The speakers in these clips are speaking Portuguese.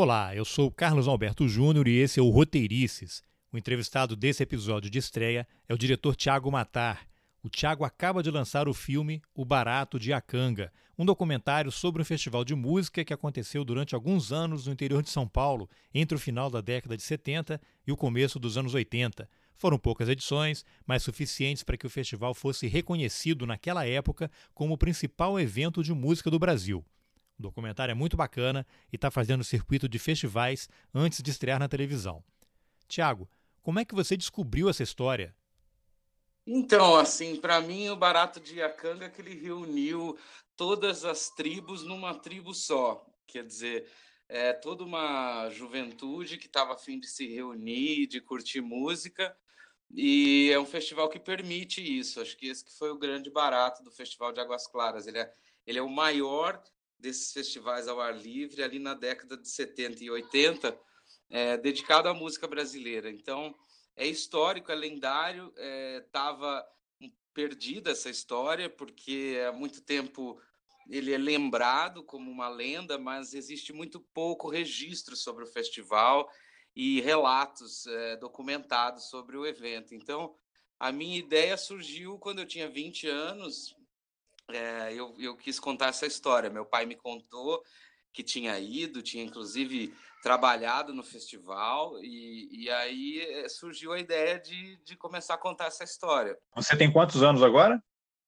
Olá, eu sou Carlos Alberto Júnior e esse é o Roteirices. O entrevistado desse episódio de estreia é o diretor Tiago Matar. O Tiago acaba de lançar o filme O Barato de Acanga, um documentário sobre um festival de música que aconteceu durante alguns anos no interior de São Paulo, entre o final da década de 70 e o começo dos anos 80. Foram poucas edições, mas suficientes para que o festival fosse reconhecido naquela época como o principal evento de música do Brasil. O documentário é muito bacana e está fazendo circuito de festivais antes de estrear na televisão. Tiago, como é que você descobriu essa história? Então, assim, para mim o Barato de Iacanga é que ele reuniu todas as tribos numa tribo só. Quer dizer, é toda uma juventude que estava afim de se reunir, de curtir música, e é um festival que permite isso. Acho que esse que foi o grande barato do Festival de Águas Claras. Ele é, ele é o maior desses festivais ao ar livre ali na década de 70 e 80, é, dedicado à música brasileira. Então, é histórico, é lendário, estava é, perdida essa história, porque há muito tempo ele é lembrado como uma lenda, mas existe muito pouco registro sobre o festival e relatos é, documentados sobre o evento. Então, a minha ideia surgiu quando eu tinha 20 anos, é, eu, eu quis contar essa história. Meu pai me contou que tinha ido, tinha inclusive trabalhado no festival, e, e aí é, surgiu a ideia de, de começar a contar essa história. Você tem quantos anos agora?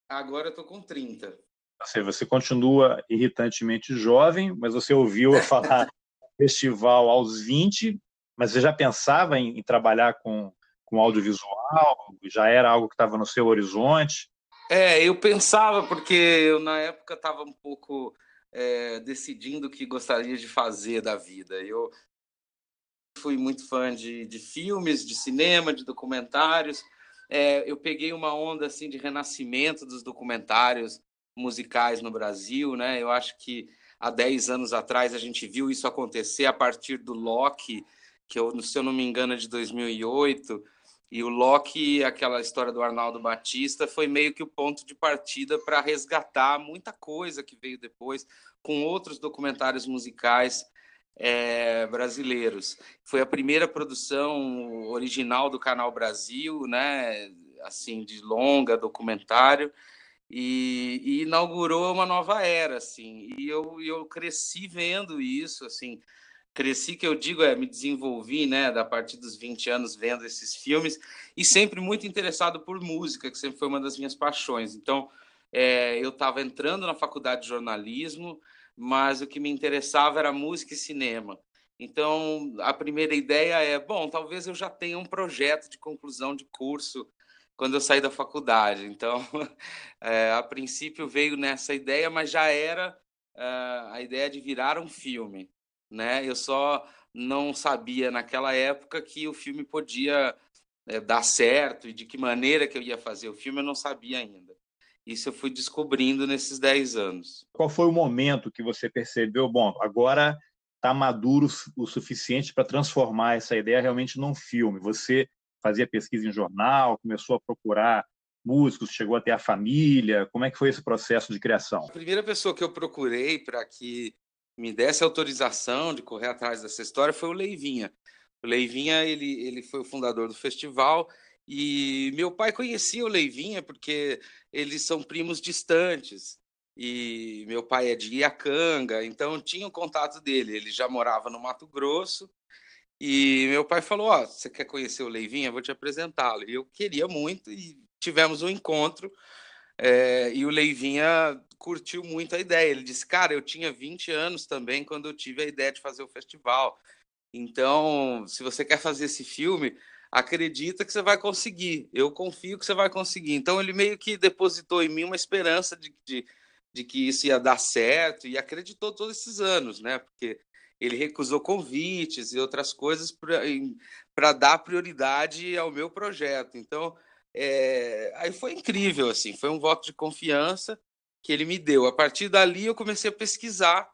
Agora eu tô com 30. Você, você continua irritantemente jovem, mas você ouviu falar festival aos 20, mas você já pensava em, em trabalhar com, com audiovisual? Já era algo que estava no seu horizonte? É, eu pensava, porque eu na época estava um pouco é, decidindo o que gostaria de fazer da vida. Eu fui muito fã de, de filmes, de cinema, de documentários. É, eu peguei uma onda assim de renascimento dos documentários musicais no Brasil, né? Eu acho que há 10 anos atrás a gente viu isso acontecer a partir do Loki, que eu, se eu não me engano é de 2008 e o Loki, aquela história do Arnaldo Batista, foi meio que o ponto de partida para resgatar muita coisa que veio depois com outros documentários musicais é, brasileiros. Foi a primeira produção original do Canal Brasil, né? Assim, de longa documentário. E, e inaugurou uma nova era, assim. E eu, eu cresci vendo isso, assim cresci, que eu digo, é, me desenvolvi, né, da partir dos 20 anos vendo esses filmes e sempre muito interessado por música, que sempre foi uma das minhas paixões. Então, é, eu estava entrando na faculdade de jornalismo, mas o que me interessava era música e cinema. Então, a primeira ideia é, bom, talvez eu já tenha um projeto de conclusão de curso quando eu saí da faculdade. Então, é, a princípio veio nessa ideia, mas já era uh, a ideia de virar um filme né? Eu só não sabia naquela época que o filme podia é, dar certo e de que maneira que eu ia fazer o filme, eu não sabia ainda. Isso eu fui descobrindo nesses 10 anos. Qual foi o momento que você percebeu, bom, agora está maduro o suficiente para transformar essa ideia realmente num filme? Você fazia pesquisa em jornal, começou a procurar músicos, chegou até a família? Como é que foi esse processo de criação? A primeira pessoa que eu procurei para que me desse autorização de correr atrás dessa história foi o Leivinha. O Leivinha, ele, ele foi o fundador do festival e meu pai conhecia o Leivinha porque eles são primos distantes. E meu pai é de Iacanga, então tinha o contato dele. Ele já morava no Mato Grosso. E meu pai falou: Ó, oh, você quer conhecer o Leivinha? Vou te apresentá-lo. E eu queria muito e tivemos um encontro. É, e o Leivinha curtiu muito a ideia. Ele disse: Cara, eu tinha 20 anos também quando eu tive a ideia de fazer o festival. Então, se você quer fazer esse filme, acredita que você vai conseguir. Eu confio que você vai conseguir. Então, ele meio que depositou em mim uma esperança de, de, de que isso ia dar certo e acreditou todos esses anos, né? Porque ele recusou convites e outras coisas para dar prioridade ao meu projeto. Então, é, aí foi incrível, assim, foi um voto de confiança que ele me deu. A partir dali eu comecei a pesquisar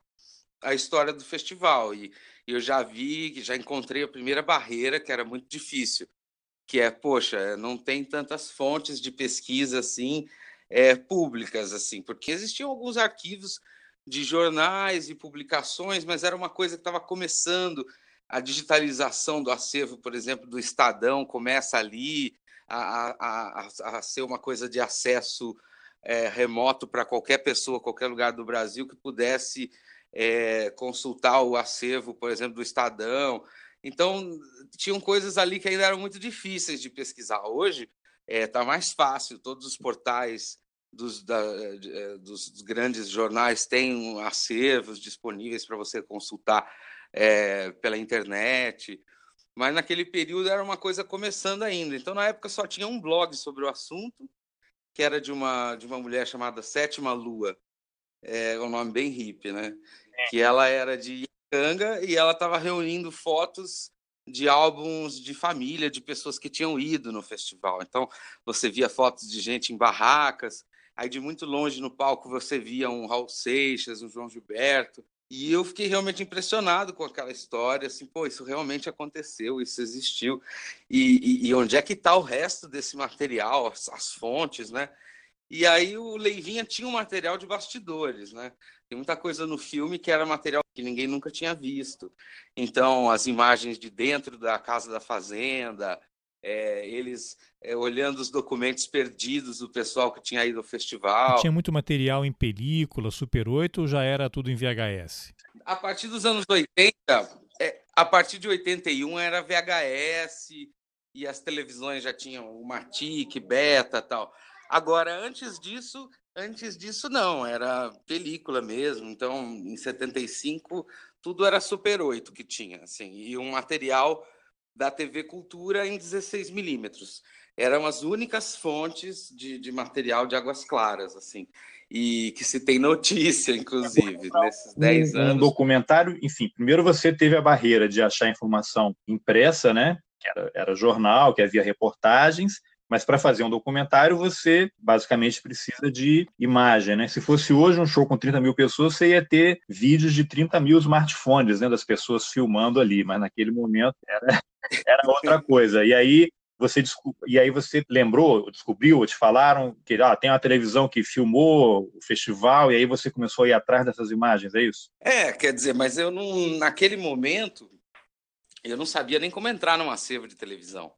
a história do festival e eu já vi, já encontrei a primeira barreira que era muito difícil, que é, poxa, não tem tantas fontes de pesquisa assim é, públicas assim, porque existiam alguns arquivos de jornais e publicações, mas era uma coisa que estava começando. A digitalização do acervo, por exemplo, do Estadão começa ali a, a, a, a ser uma coisa de acesso é, remoto para qualquer pessoa, qualquer lugar do Brasil que pudesse é, consultar o acervo, por exemplo, do Estadão. Então, tinham coisas ali que ainda eram muito difíceis de pesquisar. Hoje está é, tá mais fácil, todos os portais dos, da, é, dos grandes jornais têm acervos disponíveis para você consultar é, pela internet. Mas naquele período era uma coisa começando ainda. Então, na época, só tinha um blog sobre o assunto, que era de uma, de uma mulher chamada Sétima Lua. É um nome bem hippie, né? É. Que ela era de Ipiranga e ela estava reunindo fotos de álbuns de família, de pessoas que tinham ido no festival. Então, você via fotos de gente em barracas, aí de muito longe no palco você via um Raul Seixas, um João Gilberto, e eu fiquei realmente impressionado com aquela história, assim, pô, isso realmente aconteceu, isso existiu. E, e, e onde é que está o resto desse material, as, as fontes, né? E aí o Leivinha tinha um material de bastidores, né? Tem muita coisa no filme que era material que ninguém nunca tinha visto. Então, as imagens de dentro da casa da fazenda, é, eles é, olhando os documentos perdidos do pessoal que tinha ido ao festival. Tinha muito material em película, Super 8, ou já era tudo em VHS? A partir dos anos 80, é, a partir de 81 era VHS e as televisões já tinham o Matic, Beta tal. Agora, antes disso, antes disso não, era película mesmo. Então, em 75, tudo era Super 8 que tinha, assim, e um material da TV Cultura em 16 milímetros. Eram as únicas fontes de, de, material de águas claras, assim, e que se tem notícia, inclusive, nesses 10 um, anos. Um documentário, enfim, primeiro você teve a barreira de achar informação impressa, né? Que era, era jornal, que havia reportagens, mas para fazer um documentário, você basicamente precisa de imagem, né? Se fosse hoje um show com 30 mil pessoas, você ia ter vídeos de 30 mil smartphones, né? Das pessoas filmando ali, mas naquele momento era, era outra coisa. E aí você e aí você lembrou, descobriu, te falaram que ah, tem uma televisão que filmou o festival e aí você começou a ir atrás dessas imagens, é isso? É, quer dizer, mas eu não naquele momento eu não sabia nem como entrar num acervo de televisão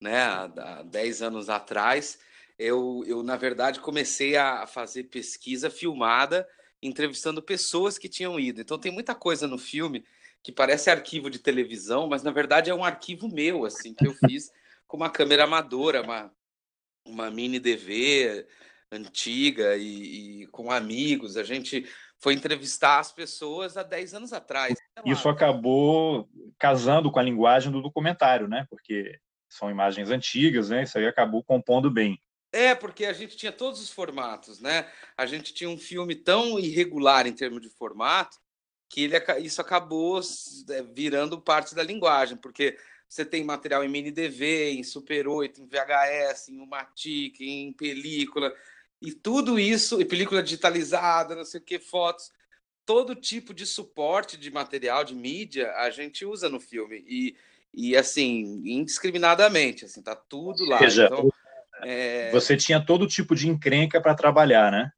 né, há 10 anos atrás, eu, eu, na verdade, comecei a fazer pesquisa filmada, entrevistando pessoas que tinham ido. Então, tem muita coisa no filme que parece arquivo de televisão, mas, na verdade, é um arquivo meu, assim, que eu fiz com uma câmera amadora, uma, uma mini DV antiga e, e com amigos. A gente foi entrevistar as pessoas há 10 anos atrás. Isso acabou casando com a linguagem do documentário, né? Porque são imagens antigas, né? Isso aí acabou compondo bem. É, porque a gente tinha todos os formatos, né? A gente tinha um filme tão irregular em termos de formato que ele, isso acabou é, virando parte da linguagem, porque você tem material em mini DV, em Super 8, em VHS, em Umatic, em película, e tudo isso, e película digitalizada, não sei o que, fotos, todo tipo de suporte de material, de mídia, a gente usa no filme. E, e assim, indiscriminadamente, assim, tá tudo lá. Seja, então, é... Você tinha todo tipo de encrenca para trabalhar, né?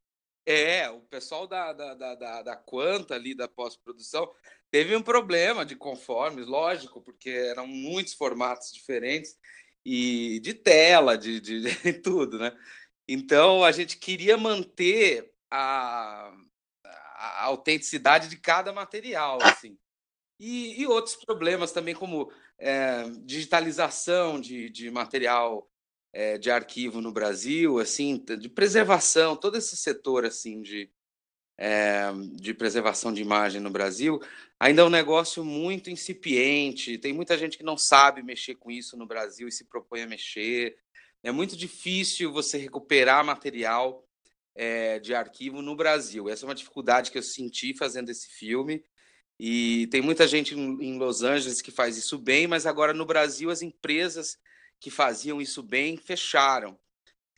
É, o pessoal da, da, da, da Quanta ali, da pós-produção, teve um problema de conformes, lógico, porque eram muitos formatos diferentes e de tela, de, de, de tudo, né? Então, a gente queria manter a, a autenticidade de cada material, assim. E, e outros problemas também, como é, digitalização de, de material é, de arquivo no Brasil, assim, de preservação, todo esse setor assim de, é, de preservação de imagem no Brasil, ainda é um negócio muito incipiente. Tem muita gente que não sabe mexer com isso no Brasil e se propõe a mexer. É muito difícil você recuperar material é, de arquivo no Brasil. Essa é uma dificuldade que eu senti fazendo esse filme. E tem muita gente em Los Angeles que faz isso bem, mas agora no Brasil as empresas que faziam isso bem fecharam.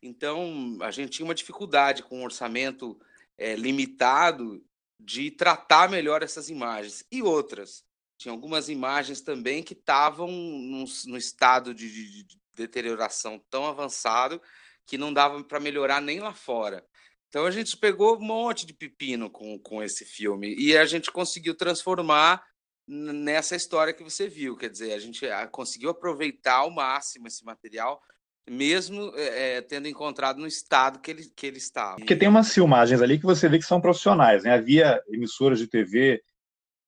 Então a gente tinha uma dificuldade com um orçamento é, limitado de tratar melhor essas imagens. E outras. Tinha algumas imagens também que estavam no, estado de, de, de deterioração tão avançado que não dava para melhorar nem lá fora. Então a gente pegou um monte de pepino com, com esse filme e a gente conseguiu transformar nessa história que você viu. Quer dizer, a gente ah, conseguiu aproveitar ao máximo esse material, mesmo é, tendo encontrado no estado que ele, que ele estava. Porque tem umas filmagens ali que você vê que são profissionais, né? Havia emissoras de TV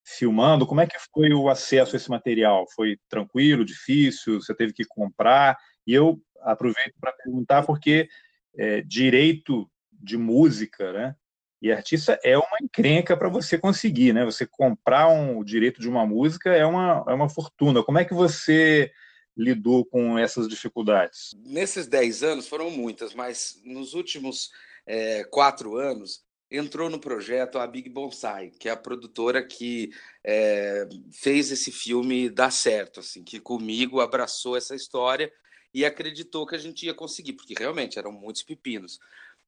filmando. Como é que foi o acesso a esse material? Foi tranquilo, difícil? Você teve que comprar? E eu aproveito para perguntar porque é, direito de música, né? E artista é uma encrenca para você conseguir, né? Você comprar um, o direito de uma música é uma, é uma fortuna. Como é que você lidou com essas dificuldades? Nesses 10 anos foram muitas, mas nos últimos é, quatro anos entrou no projeto a Big Bonsai, que é a produtora que é, fez esse filme dar certo, assim, que comigo abraçou essa história e acreditou que a gente ia conseguir, porque realmente eram muitos pepinos.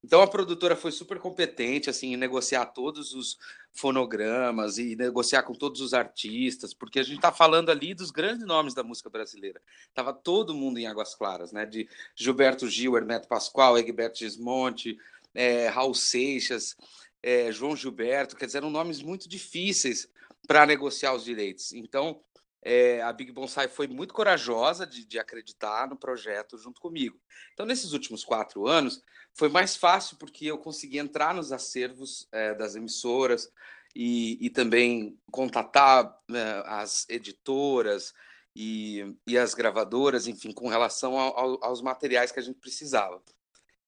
Então a produtora foi super competente assim em negociar todos os fonogramas e negociar com todos os artistas, porque a gente está falando ali dos grandes nomes da música brasileira. Tava todo mundo em Águas Claras, né? De Gilberto Gil, Hermeto Pascoal, Egberto Gismonte, é, Raul Seixas, é, João Gilberto, quer dizer, eram nomes muito difíceis para negociar os direitos. Então é, a Big Bonsai foi muito corajosa de, de, acreditar no projeto junto comigo. Então, nesses últimos quatro anos, foi mais fácil porque eu consegui entrar nos acervos é, das emissoras e, e também contatar né, as editoras e, e, as gravadoras, enfim, com relação ao, ao, aos materiais que a gente precisava.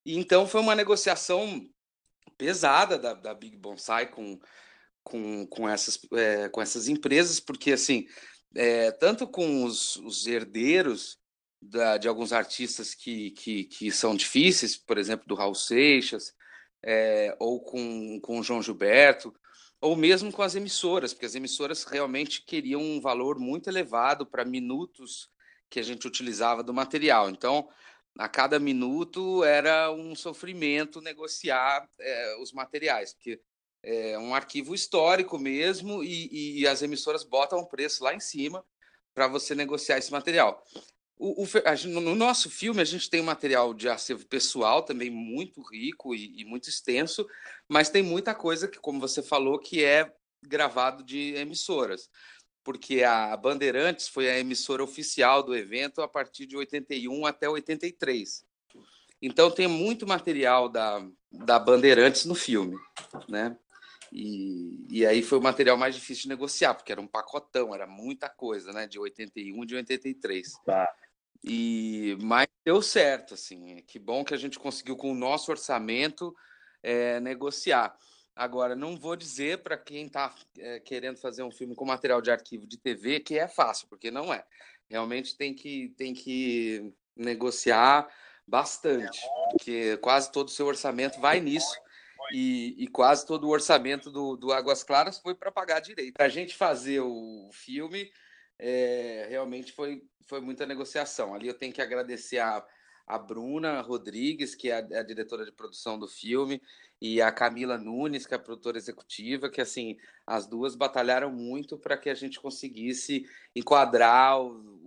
E então foi uma negociação pesada da, da Big Bonsai com, com, com, essas, é, com essas empresas, porque assim é, tanto com os, os herdeiros da, de alguns artistas que, que, que, são difíceis, por exemplo, do Raul Seixas, é, ou com, com o João Gilberto, ou mesmo com as emissoras, porque as emissoras realmente queriam um valor muito elevado para minutos que a gente utilizava do material. Então, a cada minuto era um sofrimento negociar é, os materiais, porque é um arquivo histórico mesmo e, e as emissoras botam o preço lá em cima para você negociar esse material. O, o, a, no nosso filme, a gente tem um material de acervo pessoal também muito rico e, e, muito extenso, mas tem muita coisa que, como você falou, que é gravado de emissoras, porque a Bandeirantes foi a emissora oficial do evento a partir de 81 até 83. Então tem muito material da, da Bandeirantes no filme, né? E, e aí foi o material mais difícil de negociar, porque era um pacotão, era muita coisa, né? De 81 de 83. Tá. E, mas deu certo, assim. Que bom que a gente conseguiu, com o nosso orçamento, é, negociar. Agora, não vou dizer para quem está é, querendo fazer um filme com material de arquivo de TV que é fácil, porque não é. Realmente tem que, tem que negociar bastante, porque quase todo o seu orçamento vai nisso e, e, quase todo o orçamento do, do Águas Claras foi para pagar direito. Para a gente fazer o filme, é, realmente foi, foi muita negociação. Ali eu tenho que agradecer a, a Bruna Rodrigues, que é a, a, diretora de produção do filme, e a Camila Nunes, que é a produtora executiva, que assim as duas batalharam muito para que a gente conseguisse enquadrar o,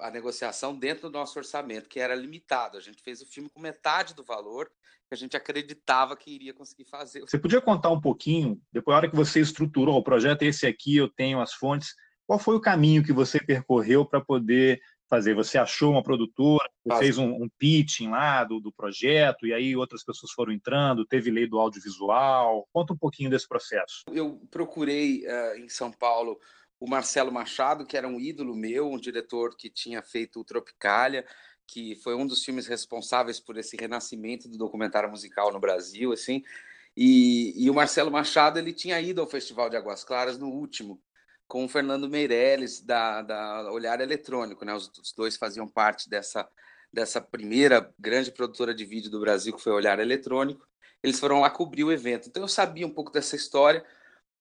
a negociação dentro do nosso orçamento, que era limitado. A gente fez o filme com metade do valor que a gente acreditava que iria conseguir fazer. Você podia contar um pouquinho, depois da hora que você estruturou o projeto, esse aqui eu tenho as fontes, qual foi o caminho que você percorreu para poder fazer? Você achou uma produtora, fez um, um, pitching lá do, do projeto, e aí outras pessoas foram entrando, teve lei do audiovisual. Conta um pouquinho desse processo. Eu procurei uh, em São Paulo o Marcelo Machado, que era um ídolo meu, um diretor que tinha feito o Tropicália, que foi um dos filmes responsáveis por esse renascimento do documentário musical no Brasil, assim. E, e, o Marcelo Machado ele tinha ido ao Festival de Águas Claras no último, com o Fernando Meirelles da, da Olhar Eletrônico, né? Os, os, dois faziam parte dessa dessa primeira grande produtora de vídeo do Brasil que foi Olhar Eletrônico. Eles foram lá cobrir o evento. Então eu sabia um pouco dessa história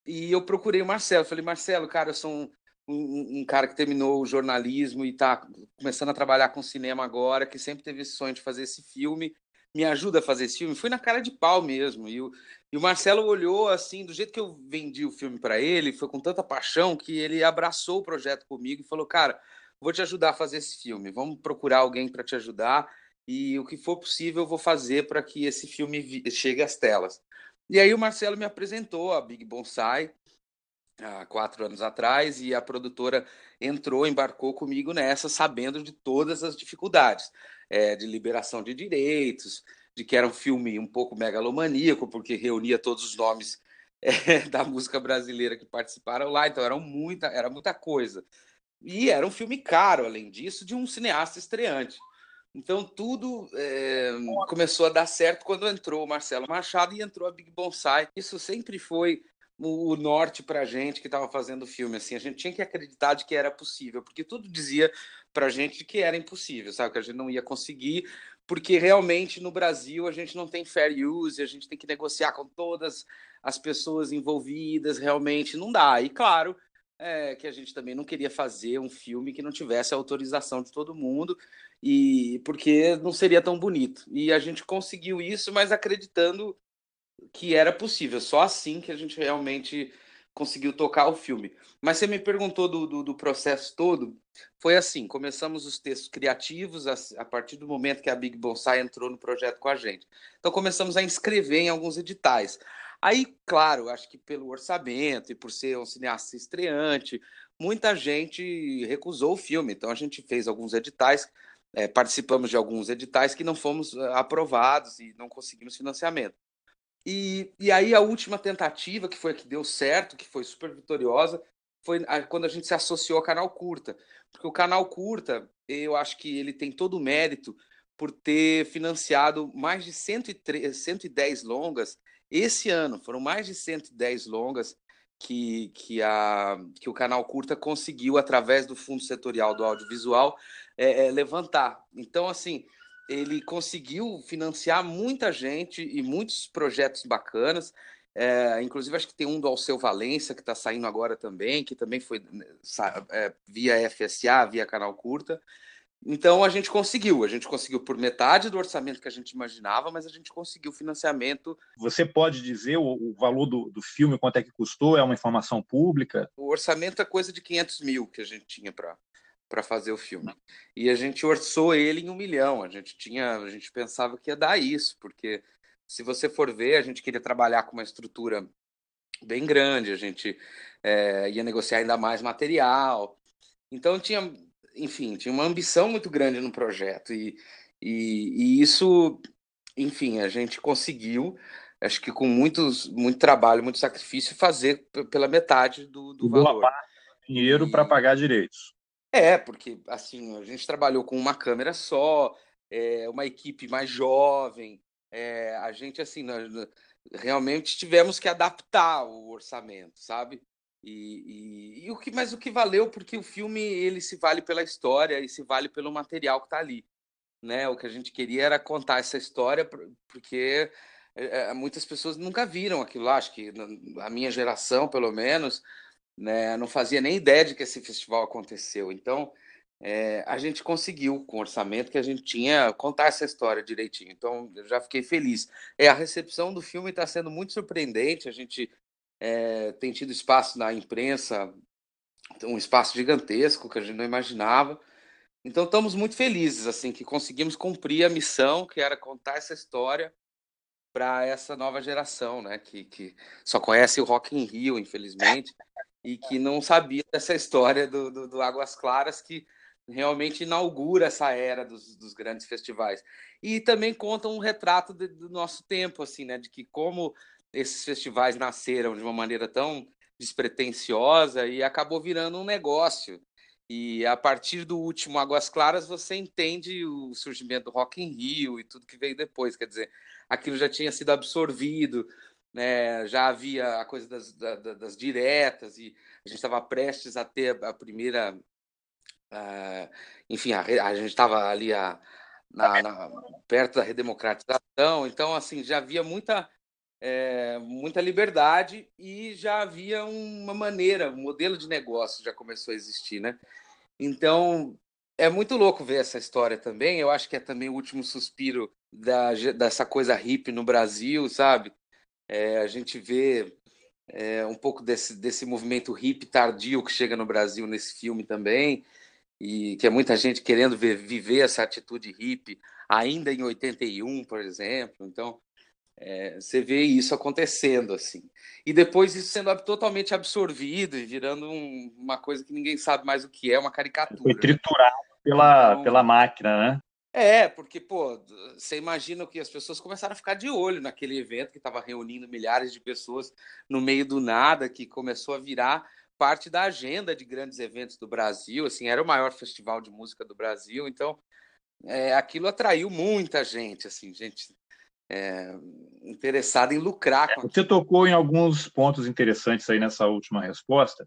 e eu procurei o Marcelo. Falei, Marcelo, cara, eu sou um, um, um, cara que terminou o jornalismo e está começando a trabalhar com cinema agora, que sempre teve esse sonho de fazer esse filme, me ajuda a fazer esse filme. Fui na cara de pau mesmo. E o, e o Marcelo olhou assim, do jeito que eu vendi o filme para ele, foi com tanta paixão que ele abraçou o projeto comigo e falou: Cara, vou te ajudar a fazer esse filme. Vamos procurar alguém para te ajudar. e o que for possível eu vou fazer para que esse filme chegue às telas. E aí o Marcelo me apresentou a Big Bonsai há quatro anos atrás e a produtora entrou, embarcou comigo nessa, sabendo de todas as dificuldades é, de liberação de direitos, de que era um filme um pouco megalomaníaco, porque reunia todos os nomes é, da música brasileira que participaram lá, então era muita, era muita coisa. E era um filme caro, além disso, de um cineasta estreante. Então tudo é, começou a dar certo quando entrou o Marcelo Machado e entrou a Big Bonsai. Isso sempre foi o, norte para a gente que estava fazendo o filme. Assim, a gente tinha que acreditar de que era possível, porque tudo dizia para a gente que era impossível, sabe? Que a gente não ia conseguir, porque realmente no Brasil a gente não tem fair use, a gente tem que negociar com todas as pessoas envolvidas, realmente não dá. E claro, é, que a gente também não queria fazer um filme que não tivesse a autorização de todo mundo e porque não seria tão bonito. E a gente conseguiu isso, mas acreditando que era possível. Só assim que a gente realmente conseguiu tocar o filme. Mas você me perguntou do, do, do processo todo. Foi assim: começamos os textos criativos a, a, partir do momento que a Big Bonsai entrou no projeto com a gente. Então começamos a inscrever em alguns editais. Aí, claro, acho que pelo orçamento e por ser um cineasta estreante, muita gente recusou o filme. Então a gente fez alguns editais, é, participamos de alguns editais que não fomos eh, aprovados e não conseguimos financiamento. E, e aí a última tentativa, que foi a que deu certo, que foi super vitoriosa, foi quando a gente se associou ao canal Curta. Porque o canal Curta, eu acho que ele tem todo o mérito por ter financiado mais de 103, 110 longas esse ano foram mais de 110 longas que, que, a, que o canal Curta conseguiu, através do Fundo Setorial do Audiovisual, é, é, levantar. Então, assim, ele conseguiu financiar muita gente e muitos projetos bacanas. É, inclusive, acho que tem um do Alceu Valença, que está saindo agora também, que também foi né, é, via FSA, via Canal Curta. Então a gente conseguiu, a gente conseguiu por metade do orçamento que a gente imaginava, mas a gente conseguiu financiamento. Você pode dizer o, o valor do, do, filme, quanto é que custou? É uma informação pública? O orçamento é coisa de 500 mil que a gente tinha para fazer o filme. E a gente orçou ele em um milhão. A gente tinha, a gente pensava que ia dar isso, porque se você for ver, a gente queria trabalhar com uma estrutura bem grande, a gente é, ia negociar ainda mais material. Então tinha enfim, tinha uma ambição muito grande no projeto e, e, e isso, enfim, a gente conseguiu, acho que com muitos, muito trabalho, muito sacrifício, fazer pela metade do, do valor. Parte, dinheiro e... para pagar direitos. É, porque assim, a gente trabalhou com uma câmera só, é, uma equipe mais jovem, é, a gente assim, nós, realmente tivemos que adaptar o orçamento, sabe? E, e, e, o que, mas o que valeu, porque o filme ele se vale pela história e se vale pelo material que está ali. Né? O que a gente queria era contar essa história, porque é, muitas pessoas nunca viram aquilo lá. Acho que a minha geração, pelo menos, né, não fazia nem ideia de que esse festival aconteceu. Então, é, a gente conseguiu, com o orçamento que a gente tinha, contar essa história direitinho. Então, eu já fiquei feliz. É, a recepção do filme está sendo muito surpreendente. A gente é, tem tido espaço na imprensa, um espaço gigantesco que a gente não imaginava. Então estamos muito felizes assim que conseguimos cumprir a missão que era contar essa história para essa nova geração, né? Que, que só conhece o Rock in Rio, infelizmente, e que não sabia dessa história do, do, do Águas Claras que realmente inaugura essa era dos, dos, grandes festivais e também conta um retrato de, do nosso tempo, assim, né? De que como esses festivais nasceram de uma maneira tão despretensiosa e acabou virando um negócio. E a partir do último Águas Claras você entende o surgimento do Rock in Rio e tudo que veio depois. Quer dizer, aquilo já tinha sido absorvido, né? já havia a coisa das, das, das diretas e a gente estava prestes a ter a primeira. Uh, enfim, a, a gente estava ali a, na, na, perto da redemocratização, então assim já havia muita é, muita liberdade e já havia uma maneira, um modelo de negócio já começou a existir, né? Então é muito louco ver essa história também. Eu acho que é também o último suspiro da, dessa coisa hippie no Brasil, sabe? É, a gente vê é, um pouco desse, desse movimento hippie tardio que chega no Brasil nesse filme também, e que é muita gente querendo ver, viver essa atitude hippie ainda em 81, por exemplo. Então, é, você vê isso acontecendo assim. E depois isso sendo totalmente absorvido e virando um, uma coisa que ninguém sabe mais o que é, uma caricatura. Foi triturado pela, então, pela máquina, né? É, porque, pô, você imagina que as pessoas começaram a ficar de olho naquele evento que estava reunindo milhares de pessoas no meio do nada, que começou a virar parte da agenda de grandes eventos do Brasil, assim, era o maior festival de música do Brasil, então é, aquilo atraiu muita gente, assim, gente é, interessada em lucrar. Com Você tocou em alguns pontos interessantes aí nessa última resposta.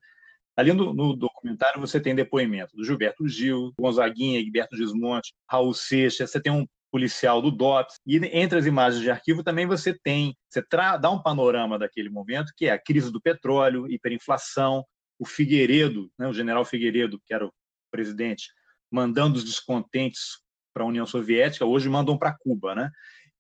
Ali no, no, documentário você tem depoimento do Gilberto Gil, Gonzaguinha, Egberto Gismonte, Raul Seixas, você tem um policial do DOPS, e entre as imagens de arquivo também você tem, você dá um panorama daquele momento, que é a crise do petróleo, hiperinflação, o Figueiredo, né, o general Figueiredo, que era o presidente, mandando os descontentes para a União Soviética, hoje mandam para Cuba, né?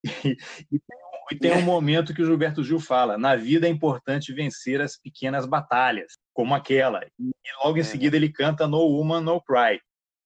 E, e, tem um, e, tem um, momento que o Gilberto Gil fala: na vida é importante vencer as pequenas batalhas como aquela. E logo em é. seguida ele canta No Woman, No Cry.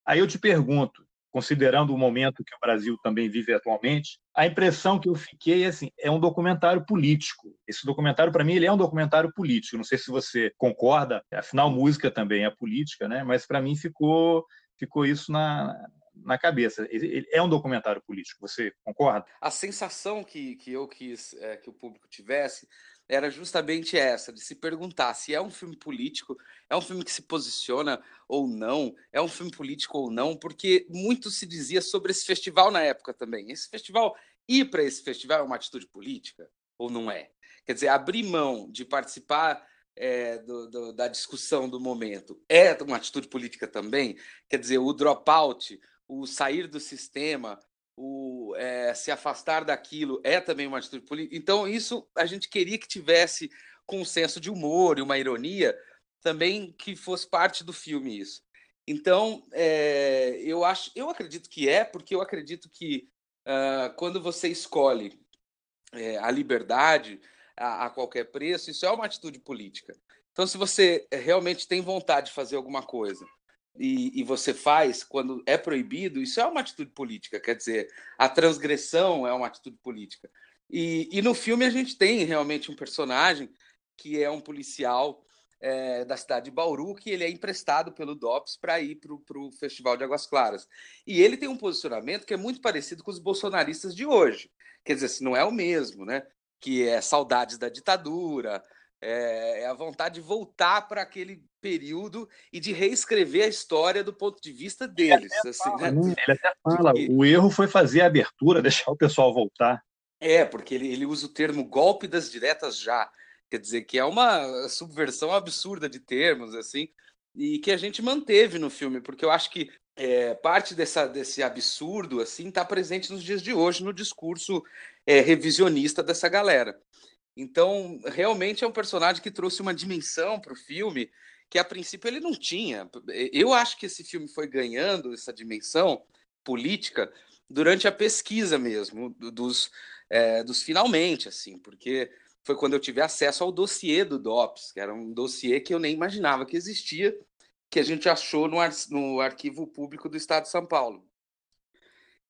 Aí eu te pergunto, considerando o momento que o Brasil também vive atualmente, a impressão que eu fiquei é assim, é um documentário político. Esse documentário para mim ele é um documentário político. Não sei se você concorda, afinal música também é política, né? Mas para mim ficou ficou isso na na cabeça. Ele é um documentário político, você concorda? A sensação que, que eu quis é, que o público tivesse era justamente essa, de se perguntar se é um filme político, é um filme que se posiciona ou não, é um filme político ou não, porque muito se dizia sobre esse festival na época também. Esse festival, ir para esse festival é uma atitude política ou não é? Quer dizer, abrir mão de participar é, do, do, da discussão do momento é uma atitude política também? Quer dizer, o dropout, o sair do sistema, o é, se afastar daquilo é também uma atitude política. Então, isso a gente queria que tivesse com um senso de humor e uma ironia também que fosse parte do filme isso. Então, é, eu acho, eu acredito que é, porque eu acredito que uh, quando você escolhe é, a liberdade a, a qualquer preço, isso é uma atitude política. Então, se você realmente tem vontade de fazer alguma coisa e, e, você faz quando é proibido, isso é uma atitude política. Quer dizer, a transgressão é uma atitude política. E, e no filme a gente tem realmente um personagem que é um policial é, da cidade de Bauru, que ele é emprestado pelo DOPS para ir para o Festival de Águas Claras. E ele tem um posicionamento que é muito parecido com os bolsonaristas de hoje. Quer dizer, se não é o mesmo, né? Que é saudades da ditadura, é, é a vontade de voltar para aquele período e de reescrever a história do ponto de vista deles. Ele assim, fala, né? ele até fala o erro foi fazer a abertura, deixar o pessoal voltar. É, porque ele, ele usa o termo golpe das diretas já. Quer dizer, que é uma subversão absurda de termos, assim, e que a gente manteve no filme, porque eu acho que é, parte dessa, desse absurdo assim está presente nos dias de hoje no discurso é, revisionista dessa galera. Então, realmente é um personagem que trouxe uma dimensão para o filme que a princípio ele não tinha. Eu acho que esse filme foi ganhando essa dimensão política durante a pesquisa mesmo dos, é, dos finalmente, assim, porque foi quando eu tive acesso ao dossiê do DOPS, que era um dossiê que eu nem imaginava que existia, que a gente achou no, ar, no arquivo público do Estado de São Paulo.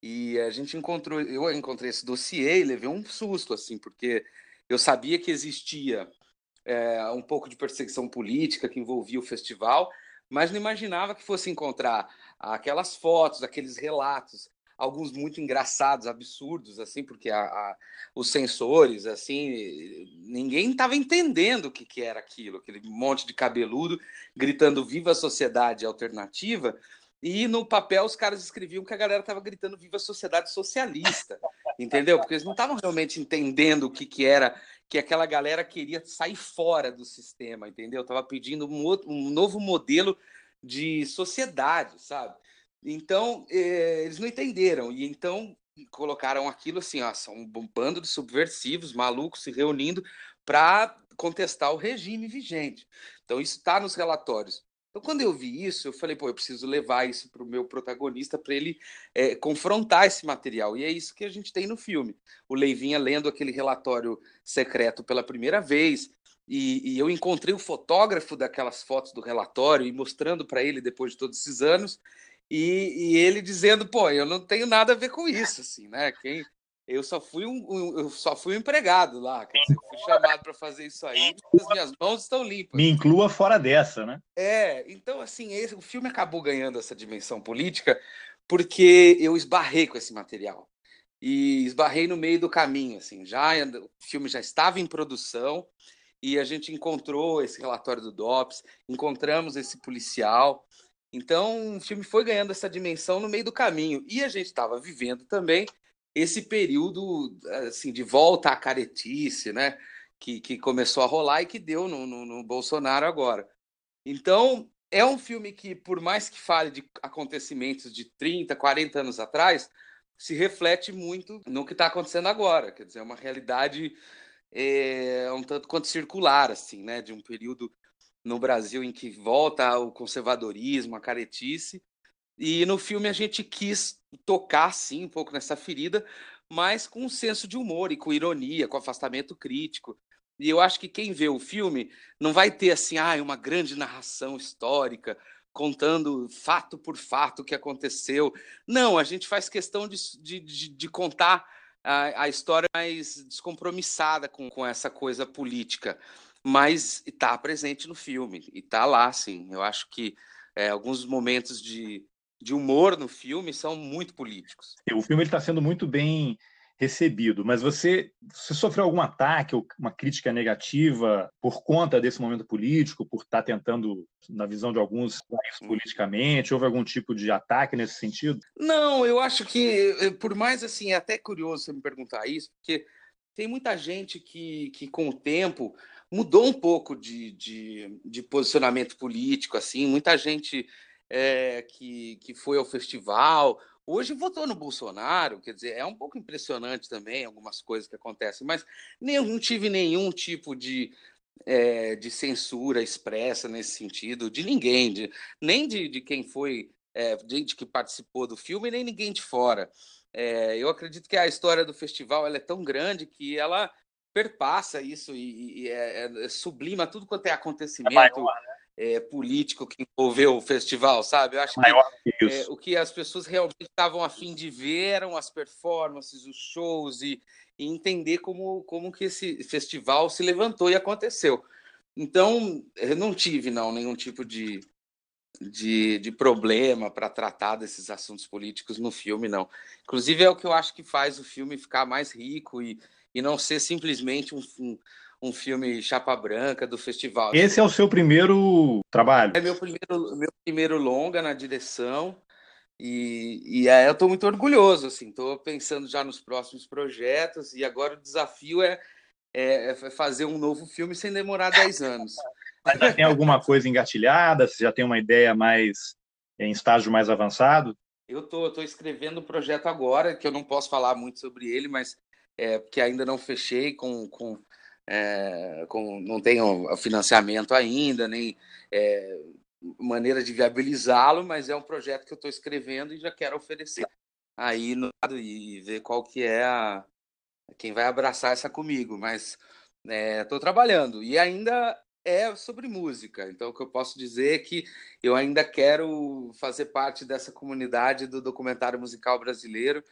E a gente encontrou, eu encontrei esse dossiê e levei um susto, assim, porque eu sabia que existia é, um pouco de perseguição política que envolvia o festival, mas não imaginava que fosse encontrar aquelas fotos, aqueles relatos, alguns muito engraçados, absurdos, assim, porque a, a, os sensores, assim, ninguém estava entendendo o que, que era aquilo, aquele monte de cabeludo gritando viva a sociedade alternativa, e no papel os caras escreviam que a galera estava gritando viva a sociedade socialista, entendeu? Porque eles não estavam realmente entendendo o que, que era que aquela galera queria sair fora do sistema, entendeu? Estava pedindo um, outro, um novo modelo de sociedade, sabe? Então, eh, eles não entenderam. E então colocaram aquilo assim, ó, são um bando de subversivos, malucos se reunindo para contestar o regime vigente. Então, isso está nos relatórios. Então, quando eu vi isso, eu falei, pô, eu preciso levar isso para o meu protagonista para ele é, confrontar esse material. E é isso que a gente tem no filme. O Leivinha lendo aquele relatório secreto pela primeira vez, e, e eu encontrei o fotógrafo daquelas fotos do relatório e mostrando para ele depois de todos esses anos. E, e, ele dizendo, pô, eu não tenho nada a ver com isso, assim, né? Quem, eu só fui um, um eu só fui um empregado lá, quer dizer, fui chamado para fazer isso aí, as minhas mãos estão limpas. Me inclua fora dessa, né? É, então assim, esse, o filme acabou ganhando essa dimensão política porque eu esbarrei com esse material e esbarrei no meio do caminho, assim, já o filme já estava em produção e a gente encontrou esse relatório do DOPS, encontramos esse policial. Então, o filme foi ganhando essa dimensão no meio do caminho e a gente estava vivendo também esse período assim de volta à caretice, né? Que, que começou a rolar e que deu no, no, no Bolsonaro agora. Então, é um filme que, por mais que fale de acontecimentos de 30, 40 anos atrás, se reflete muito no que está acontecendo agora. Quer dizer, é uma realidade é, um tanto quanto circular, assim, né? De um período no Brasil em que volta o conservadorismo, a caretice, e no filme a gente quis tocar, sim, um pouco nessa ferida, mas com um senso de humor e com ironia, com afastamento crítico. E eu acho que quem vê o filme não vai ter assim, ah, uma grande narração histórica contando fato por fato o que aconteceu. Não, a gente faz questão de, de, de contar a, a, história mais descompromissada com, com essa coisa política, mas está presente no filme e está lá, sim. Eu acho que é, alguns momentos de, de humor no filme são muito políticos. O filme está sendo muito bem recebido, mas você, você sofreu algum ataque ou uma crítica negativa por conta desse momento político, por estar tá tentando, na visão de alguns, isso politicamente? Houve algum tipo de ataque nesse sentido? Não, eu acho que, eh, por mais assim, é até curioso você me perguntar isso, porque tem muita gente que, que com o tempo mudou um pouco de, de, de posicionamento político, assim, muita gente é, que, que foi ao festival. Hoje votou no Bolsonaro, quer dizer, é um pouco impressionante também algumas coisas que acontecem, mas nem, não tive nenhum tipo de, é, de censura expressa nesse sentido, de ninguém, de, nem de, de quem foi, é, de, de que participou do filme, nem ninguém de fora. É, eu acredito que a história do festival ela é tão grande que ela perpassa isso e, e é, é, sublima tudo quanto é acontecimento. É maior, né? É, político que envolveu o festival, sabe? Eu acho que, que é, o que as pessoas realmente estavam afim de ver eram as performances, os shows e, e, entender como, como que esse festival se levantou e aconteceu. Então, eu não tive não nenhum tipo de, de, de problema para tratar desses assuntos políticos no filme, não. Inclusive, é o que eu acho que faz o filme ficar mais rico e, e não ser simplesmente um, um um filme chapa branca do festival. Esse é o seu primeiro trabalho? É meu primeiro, meu primeiro longa na direção. E, e aí eu estou muito orgulhoso, assim, estou pensando já nos próximos projetos e agora o desafio é, é, é fazer um novo filme sem demorar 10 anos. Mas já tem alguma coisa engatilhada? Você já tem uma ideia mais em estágio mais avançado? Eu tô, tô escrevendo um projeto agora, que eu não posso falar muito sobre ele, mas é, porque ainda não fechei com, com é, com, não tenho financiamento ainda, nem é, maneira de viabilizá-lo, mas é um projeto que eu estou escrevendo e já quero oferecer aí no, e ver qual que é a, quem vai abraçar essa comigo, mas estou é, trabalhando e ainda é sobre música. Então, o que eu posso dizer é que eu ainda quero fazer parte dessa comunidade do documentário musical brasileiro,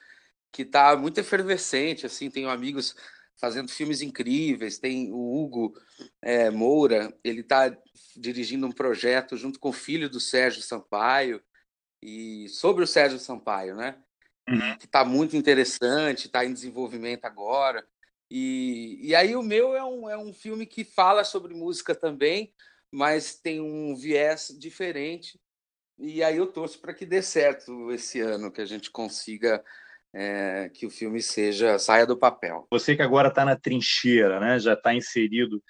que está muito efervescente. Assim, tenho amigos fazendo filmes incríveis. Tem o Hugo é, Moura, ele está dirigindo um projeto junto com o filho do Sérgio Sampaio e sobre o Sérgio Sampaio, né? Uhum. Que está muito interessante, está em desenvolvimento agora. E, e aí o meu é um, é um filme que fala sobre música também, mas tem um viés diferente. E aí eu torço para que dê certo esse ano, que a gente consiga é, que o filme seja saia do papel. Você que agora está na trincheira, né, já está inserido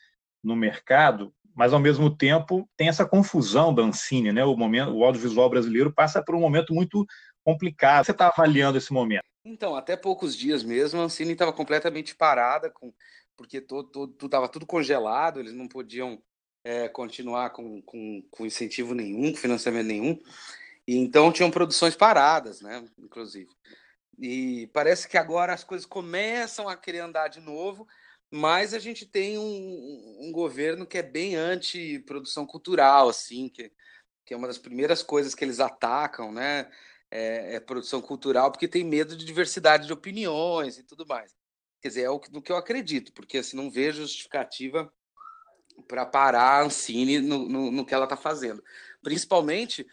no mercado, mas ao mesmo tempo tem essa confusão da Ancine, né? O momento, o audiovisual brasileiro passa por um momento muito complicado. Você está avaliando esse momento? Então, até poucos dias mesmo, a Ancine estava completamente parada, com, porque todo estava tudo congelado, eles não podiam é, continuar com, com, com incentivo nenhum, com financiamento nenhum. E então tinham produções paradas, né? Inclusive. E parece que agora as coisas começam a querer andar de novo, mas a gente tem um, um governo que é bem anti-produção cultural, assim, que que é uma das primeiras coisas que eles atacam, né? É, é produção cultural, porque tem medo de diversidade de opiniões e tudo mais. Quer dizer, é o que, no que eu acredito, porque assim, não vejo justificativa para parar a Ancine no, no, no que ela está fazendo. Principalmente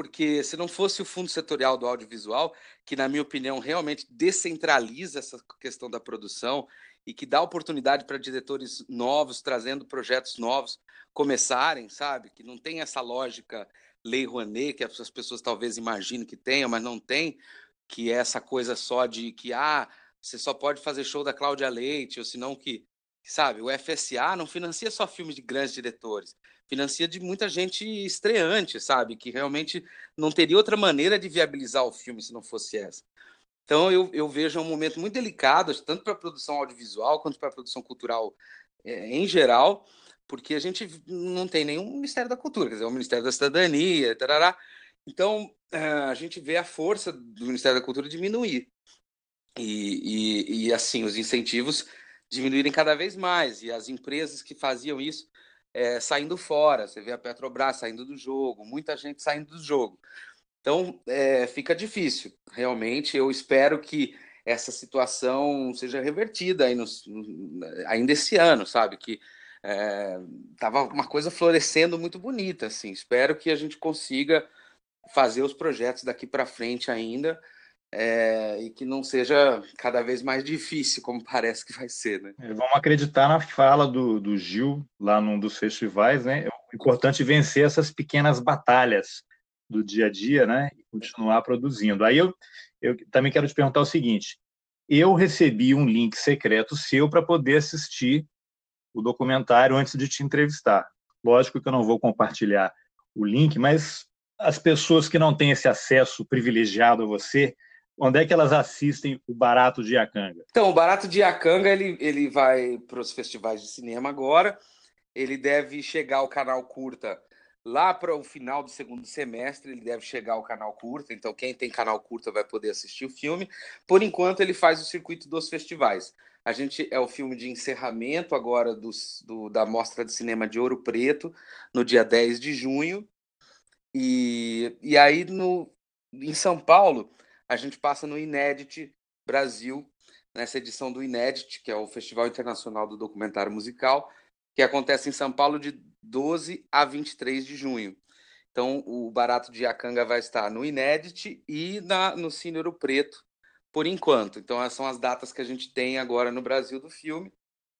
porque se não fosse o fundo setorial do audiovisual, que na minha opinião realmente descentraliza essa questão da produção e que dá oportunidade para diretores novos, trazendo projetos novos, começarem, sabe? Que não tem essa lógica Lei Rouanet, que as pessoas talvez imaginem que tenha, mas não tem, que é essa coisa só de que, ah, você só pode fazer show da Cláudia Leite, ou senão que, sabe, o FSA não financia só filmes de grandes diretores, financia de muita gente estreante, sabe, que realmente não teria outra maneira de viabilizar o filme se não fosse essa. Então eu, eu vejo um momento muito delicado, tanto para a produção audiovisual quanto para a produção cultural é, em geral, porque a gente não tem nenhum Ministério da Cultura, quer dizer, é o Ministério da Cidadania, tarará. Então eh, a gente vê a força do Ministério da Cultura diminuir. E, e, e assim, os incentivos diminuírem cada vez mais, e as empresas que faziam isso é, saindo fora. Você vê a Petrobras saindo do jogo, muita gente saindo do jogo. Então, é, fica difícil, realmente. Eu espero que essa situação seja revertida aí nos, ainda esse ano, sabe? Que é, tava uma coisa florescendo muito bonita, assim. Espero que a gente consiga fazer os projetos daqui para frente ainda é, e que não seja cada vez mais difícil, como parece que vai ser, né? É, vamos acreditar na fala do, do Gil lá num dos festivais, né? É importante vencer essas pequenas batalhas do dia a dia, né? E continuar produzindo. Aí eu, eu também quero te perguntar o seguinte: eu recebi um link secreto seu para poder assistir o documentário antes de te entrevistar. Lógico que eu não vou compartilhar o link, mas as pessoas que não têm esse acesso privilegiado a você, onde é que elas assistem o Barato de Iacanga? Então, o Barato de Iacanga ele, ele vai para os festivais de cinema agora. Ele deve chegar ao canal curta Lá para o final do segundo semestre, ele deve chegar ao canal curta, então quem tem canal curta vai poder assistir o filme. Por enquanto, ele faz o circuito dos festivais. A gente é o filme de encerramento agora dos, do, da Mostra de Cinema de Ouro Preto, no dia 10 de junho. E, e aí, no, em São Paulo, a gente passa no Inédit Brasil, nessa edição do Inédit, que é o Festival Internacional do Documentário Musical, que acontece em São Paulo de 12 a 23 de junho. Então, o Barato de Iacanga vai estar no Inédit e na, no Cine Ouro Preto, por enquanto. Então, essas são as datas que a gente tem agora no Brasil do filme.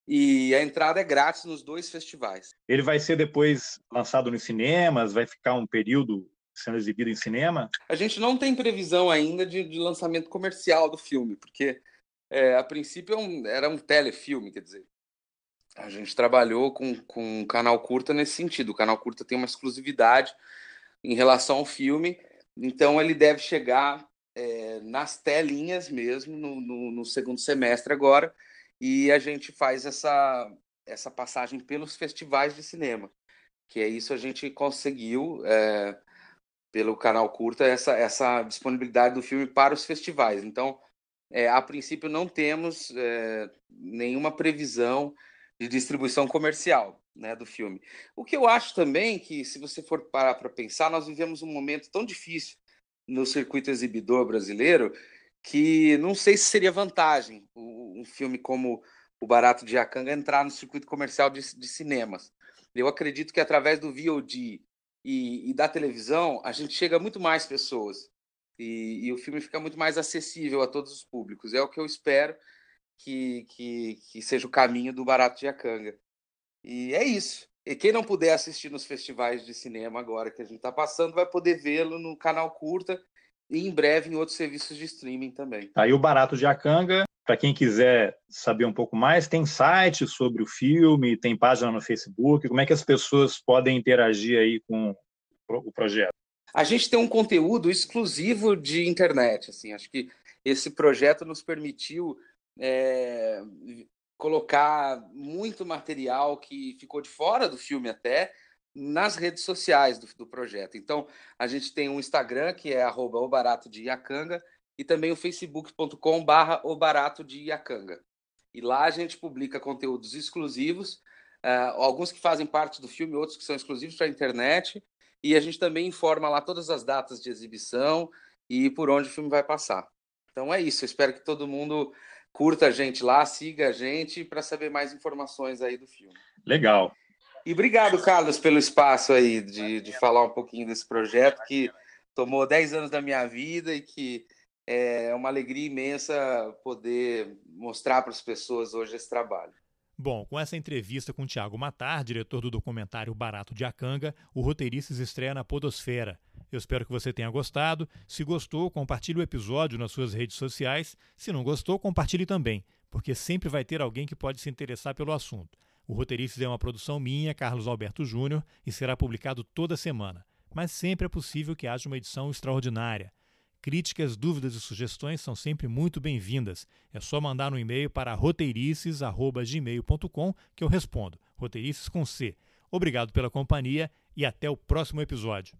E a entrada é grátis nos dois festivais. Ele vai ser depois lançado nos cinemas? Vai ficar um período sendo exibido em cinema? A gente não tem previsão ainda de, de lançamento comercial do filme, porque é, a princípio é um, era um telefilme, quer dizer, a gente trabalhou com, com canal curta nesse sentido. O canal curta tem uma exclusividade em relação ao filme, então ele deve chegar é, nas telinhas mesmo no, no, no, segundo semestre agora, e a gente faz essa, essa passagem pelos festivais de cinema, que é isso a gente conseguiu é, pelo canal curta essa, essa disponibilidade do filme para os festivais. Então, é, a princípio não temos é, nenhuma previsão de distribuição comercial né, do filme. O que eu acho também que, se você for parar para pensar, nós vivemos um momento tão difícil no circuito exibidor brasileiro que não sei se seria vantagem um filme como O Barato de Acanga entrar no circuito comercial de, de cinemas. Eu acredito que através do VOD e, e, da televisão a gente chega a muito mais pessoas e, e o filme fica muito mais acessível a todos os públicos. É o que eu espero que, que, que seja o caminho do Barato de Acanga. E é isso. E quem não puder assistir nos festivais de cinema agora que a gente está passando, vai poder vê-lo no canal curta e em breve em outros serviços de streaming também. Aí o Barato de Acanga, para quem quiser saber um pouco mais, tem site sobre o filme, tem página no Facebook. Como é que as pessoas podem interagir aí com o projeto? A gente tem um conteúdo exclusivo de internet. Assim, acho que esse projeto nos permitiu é, colocar muito material que ficou de fora do filme até nas redes sociais do, do projeto. Então, a gente tem um Instagram que é arroba o barato de Iacanga e também o facebook.com barra o barato de Iacanga. E lá a gente publica conteúdos exclusivos, uh, alguns que fazem parte do filme, outros que são exclusivos para a internet, E a gente também informa lá todas as datas de exibição e por onde o filme vai passar. Então é isso. Eu espero que todo mundo curta a gente lá, siga a gente para saber mais informações aí do filme. Legal. E obrigado, Carlos, pelo espaço aí de, de falar um pouquinho desse projeto que tomou 10 anos da minha vida e que é uma alegria imensa poder mostrar para as pessoas hoje esse trabalho. Bom, com essa entrevista com Tiago Matar, diretor do documentário Barato de Acanga, o Roteiristas estreia na Podosfera. Eu espero que você tenha gostado. Se gostou, compartilhe o episódio nas suas redes sociais. Se não gostou, compartilhe também, porque sempre vai ter alguém que pode se interessar pelo assunto. O Roteiristas é uma produção minha, Carlos Alberto Júnior, e será publicado toda semana. Mas sempre é possível que haja uma edição extraordinária. Críticas, dúvidas e sugestões são sempre muito bem-vindas. É só mandar um e-mail para roteirices.gmail.com que eu respondo. Roteirices com C. Obrigado pela companhia e até o próximo episódio.